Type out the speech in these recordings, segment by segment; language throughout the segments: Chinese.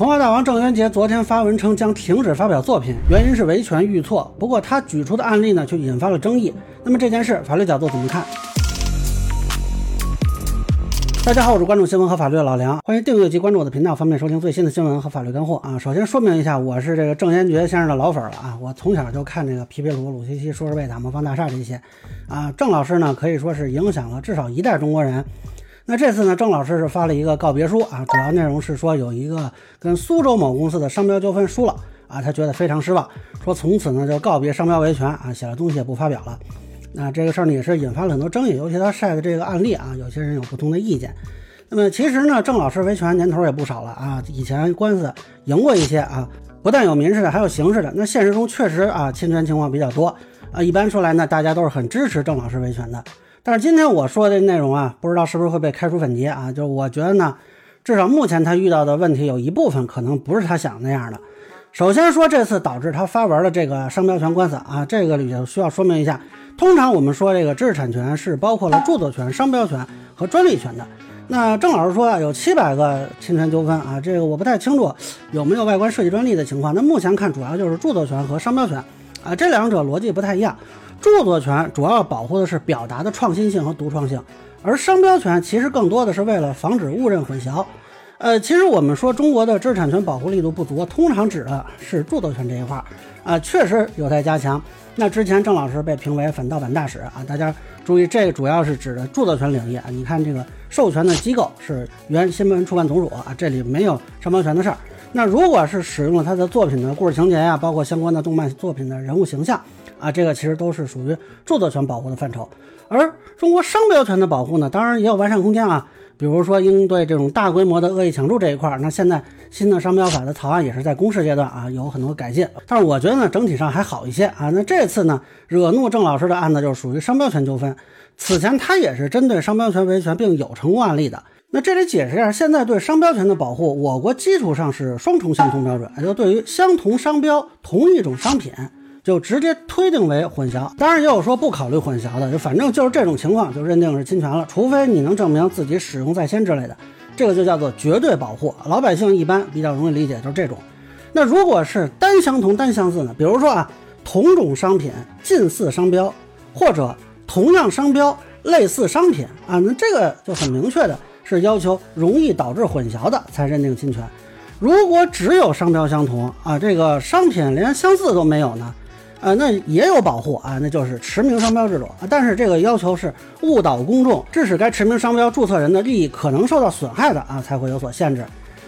童话大王郑渊洁昨天发文称将停止发表作品，原因是维权遇挫。不过他举出的案例呢，却引发了争议。那么这件事，法律角度怎么看？大家好，我是关注新闻和法律的老梁，欢迎订阅及关注我的频道，方便收听最新的新闻和法律干货啊。首先说明一下，我是这个郑渊洁先生的老粉了啊，我从小就看这个皮皮鲁、鲁西西、说说贝塔、魔方大厦这些啊。郑老师呢，可以说是影响了至少一代中国人。那这次呢，郑老师是发了一个告别书啊，主要内容是说有一个跟苏州某公司的商标纠纷输了啊，他觉得非常失望，说从此呢就告别商标维权啊，写了东西也不发表了。那这个事儿呢也是引发了很多争议，尤其他晒的这个案例啊，有些人有不同的意见。那么其实呢，郑老师维权年头也不少了啊，以前官司赢过一些啊，不但有民事的，还有刑事的。那现实中确实啊，侵权情况比较多啊。一般说来呢，大家都是很支持郑老师维权的。但是今天我说的内容啊，不知道是不是会被开除粉籍啊？就是我觉得呢，至少目前他遇到的问题有一部分可能不是他想那样的。首先说这次导致他发文的这个商标权官司啊，这个里头需要说明一下。通常我们说这个知识产权是包括了著作权、商标权和专利权的。那郑老师说啊，有七百个侵权纠纷啊，这个我不太清楚有没有外观设计专利的情况。那目前看，主要就是著作权和商标权啊，这两者逻辑不太一样。著作权主要保护的是表达的创新性和独创性，而商标权其实更多的是为了防止误认混淆。呃，其实我们说中国的知识产权保护力度不足，通常指的是著作权这一块儿啊，确实有待加强。那之前郑老师被评为反盗版大使啊，大家注意，这主要是指的著作权领域啊。你看这个授权的机构是原新闻出版总署啊，这里没有商标权的事儿。那如果是使用了他的作品的故事情节呀，包括相关的动漫作品的人物形象啊，这个其实都是属于著作权保护的范畴。而中国商标权的保护呢，当然也有完善空间啊。比如说，应对这种大规模的恶意抢注这一块，那现在新的商标法的草案也是在公示阶段啊，有很多改进。但是我觉得呢，整体上还好一些啊。那这次呢，惹怒郑老师的案子就是属于商标权纠纷，此前他也是针对商标权维权，并有成功案例的。那这里解释一下，现在对商标权的保护，我国基础上是双重相同标准，也就对于相同商标、同一种商品。就直接推定为混淆，当然也有说不考虑混淆的，就反正就是这种情况就认定是侵权了，除非你能证明自己使用在先之类的，这个就叫做绝对保护。老百姓一般比较容易理解，就是这种。那如果是单相同单相似呢？比如说啊，同种商品近似商标，或者同样商标类似商品啊，那这个就很明确的是要求容易导致混淆的才认定侵权。如果只有商标相同啊，这个商品连相似都没有呢？呃，那也有保护啊，那就是驰名商标制度。但是这个要求是误导公众，致使该驰名商标注册人的利益可能受到损害的啊，才会有所限制。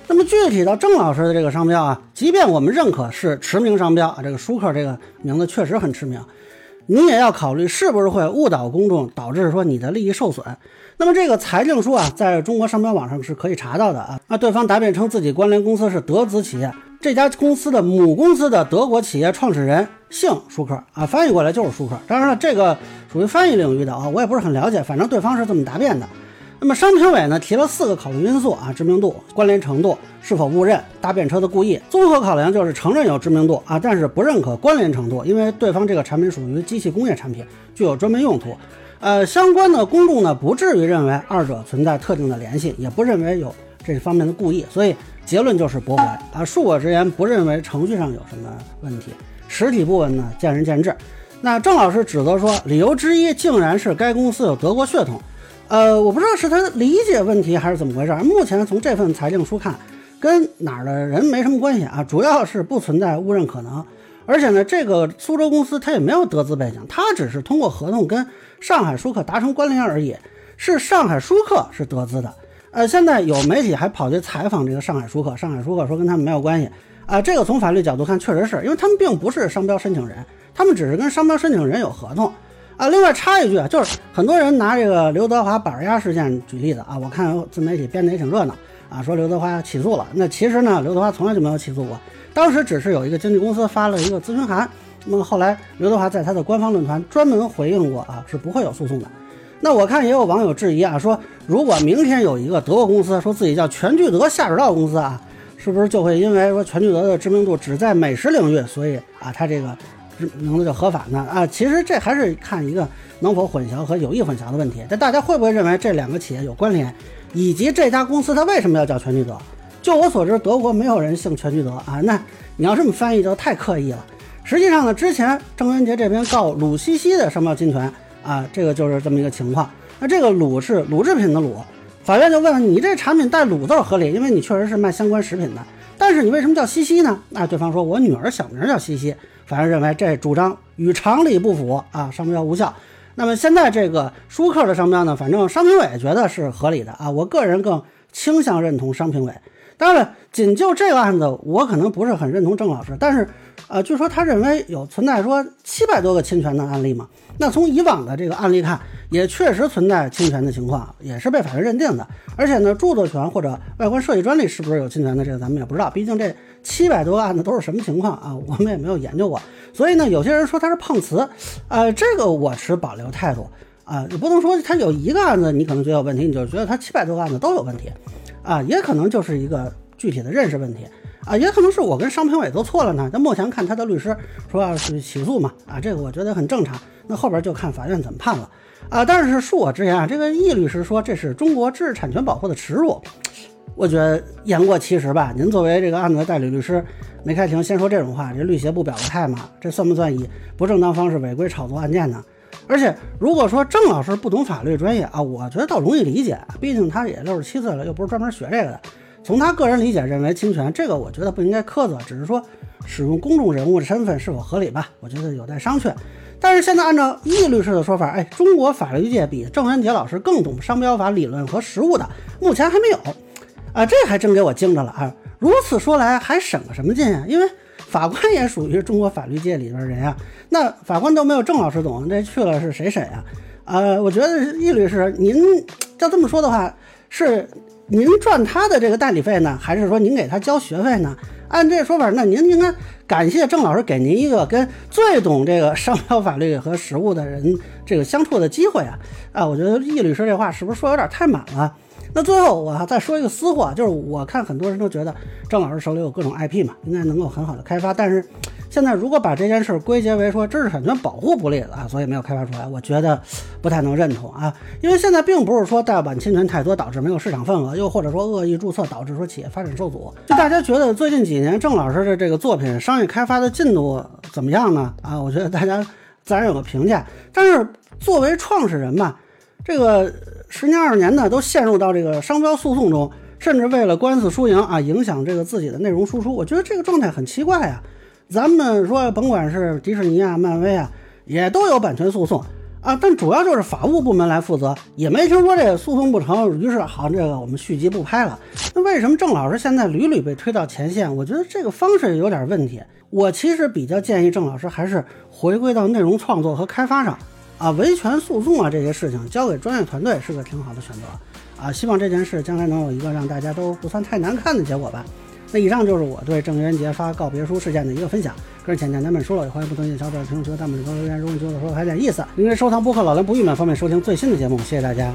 那么具体到郑老师的这个商标啊，即便我们认可是驰名商标啊，这个舒克这个名字确实很驰名，你也要考虑是不是会误导公众，导致说你的利益受损。那么这个裁定书啊，在中国商标网上是可以查到的啊。那对方答辩称自己关联公司是德资企业。这家公司的母公司的德国企业创始人姓舒克啊，翻译过来就是舒克。当然了，这个属于翻译领域的啊，我也不是很了解。反正对方是这么答辩的。那么商评委呢提了四个考虑因素啊：知名度、关联程度、是否误认、搭便车的故意。综合考量就是承认有知名度啊，但是不认可关联程度，因为对方这个产品属于机器工业产品，具有专门用途。呃，相关的公众呢不至于认为二者存在特定的联系，也不认为有这方面的故意，所以。结论就是驳回啊！恕我直言，不认为程序上有什么问题，实体部分呢见仁见智。那郑老师指责说，理由之一竟然是该公司有德国血统。呃，我不知道是他理解问题还是怎么回事。目前从这份裁定书看，跟哪儿的人没什么关系啊，主要是不存在误认可能。而且呢，这个苏州公司它也没有德资背景，它只是通过合同跟上海舒克达成关联而已，是上海舒克是德资的。呃，现在有媒体还跑去采访这个上海舒克，上海舒克说跟他们没有关系啊。这个从法律角度看，确实是因为他们并不是商标申请人，他们只是跟商标申请人有合同啊。另外插一句啊，就是很多人拿这个刘德华板鸭事件举例子啊，我看自媒体编的也挺热闹啊，说刘德华起诉了。那其实呢，刘德华从来就没有起诉过，当时只是有一个经纪公司发了一个咨询函，那么后来刘德华在他的官方论坛专门回应过啊，是不会有诉讼的。那我看也有网友质疑啊，说如果明天有一个德国公司说自己叫全聚德下水道公司啊，是不是就会因为说全聚德的知名度只在美食领域，所以啊，它这个名字就合法呢？啊，其实这还是看一个能否混淆和有意混淆的问题。但大家会不会认为这两个企业有关联，以及这家公司它为什么要叫全聚德？就我所知，德国没有人姓全聚德啊。那你要这么翻译就太刻意了。实际上呢，之前郑渊洁这边告鲁西西的商标侵权啊，这个就是这么一个情况。那这个卤是卤制品的卤，法院就问你这产品带卤字合理，因为你确实是卖相关食品的。但是你为什么叫西西呢？那对方说我女儿小名叫西西。法院认为这主张与常理不符啊，商标无效。那么现在这个舒克的商标呢，反正商评委觉得是合理的啊，我个人更倾向认同商评委。当然，仅就这个案子，我可能不是很认同郑老师，但是，呃，据说他认为有存在说七百多个侵权的案例嘛。那从以往的这个案例看，也确实存在侵权的情况，也是被法院认定的。而且呢，著作权或者外观设计专利是不是有侵权的，这个咱们也不知道。毕竟这七百多个案子都是什么情况啊，我们也没有研究过。所以呢，有些人说他是碰瓷，呃，这个我持保留态度啊，也不能说他有一个案子你可能觉得有问题，你就觉得他七百多个案子都有问题。啊，也可能就是一个具体的认识问题啊，也可能是我跟商评委都错了呢。那目前看他的律师说要是起诉嘛，啊，这个我觉得很正常。那后边就看法院怎么判了啊。但是恕我直言啊，这个易律师说这是中国知识产权保护的耻辱，我觉得言过其实吧。您作为这个案子的代理律师，没开庭先说这种话，这律协不表个态嘛？这算不算以不正当方式违规炒作案件呢？而且，如果说郑老师不懂法律专业啊，我觉得倒容易理解，毕竟他也六十七岁了，又不是专门学这个的。从他个人理解，认为侵权这个，我觉得不应该苛责，只是说使用公众人物的身份是否合理吧，我觉得有待商榷。但是现在按照易律师的说法，哎，中国法律界比郑渊洁老师更懂商标法理论和实务的，目前还没有啊，这还真给我惊着了啊！如此说来，还省个什么劲啊？因为。法官也属于中国法律界里边人啊，那法官都没有郑老师懂，这去了是谁审啊？呃，我觉得易律师，您要这么说的话，是您赚他的这个代理费呢，还是说您给他交学费呢？按这说法，那您应该感谢郑老师给您一个跟最懂这个商标法律和实务的人这个相处的机会啊！啊，我觉得易律师这话是不是说有点太满了？那最后我再说一个私货，就是我看很多人都觉得郑老师手里有各种 IP 嘛，应该能够很好的开发。但是现在如果把这件事归结为说知识产权保护不力啊，所以没有开发出来，我觉得不太能认同啊。因为现在并不是说盗版侵权太多导致没有市场份额，又或者说恶意注册导致说企业发展受阻。就大家觉得最近几年郑老师的这个作品商业开发的进度怎么样呢？啊，我觉得大家自然有个评价。但是作为创始人嘛，这个。十年二十年呢，都陷入到这个商标诉讼中，甚至为了官司输赢啊，影响这个自己的内容输出。我觉得这个状态很奇怪啊。咱们说，甭管是迪士尼啊、漫威啊，也都有版权诉讼啊，但主要就是法务部门来负责，也没听说这个诉讼不成，于是好，这个我们续集不拍了。那为什么郑老师现在屡屡被推到前线？我觉得这个方式有点问题。我其实比较建议郑老师还是回归到内容创作和开发上。啊，维权诉讼啊，这些事情交给专业团队是个挺好的选择啊。希望这件事将来能有一个让大家都不算太难看的结果吧。那以上就是我对郑渊洁发告别书事件的一个分享。个人浅见难免疏漏，也欢迎不同意见小伙伴评论区、弹幕里头留言。如果你觉得说的还有点意思，您可以收藏播客老梁不郁闷，方便收听最新的节目。谢谢大家。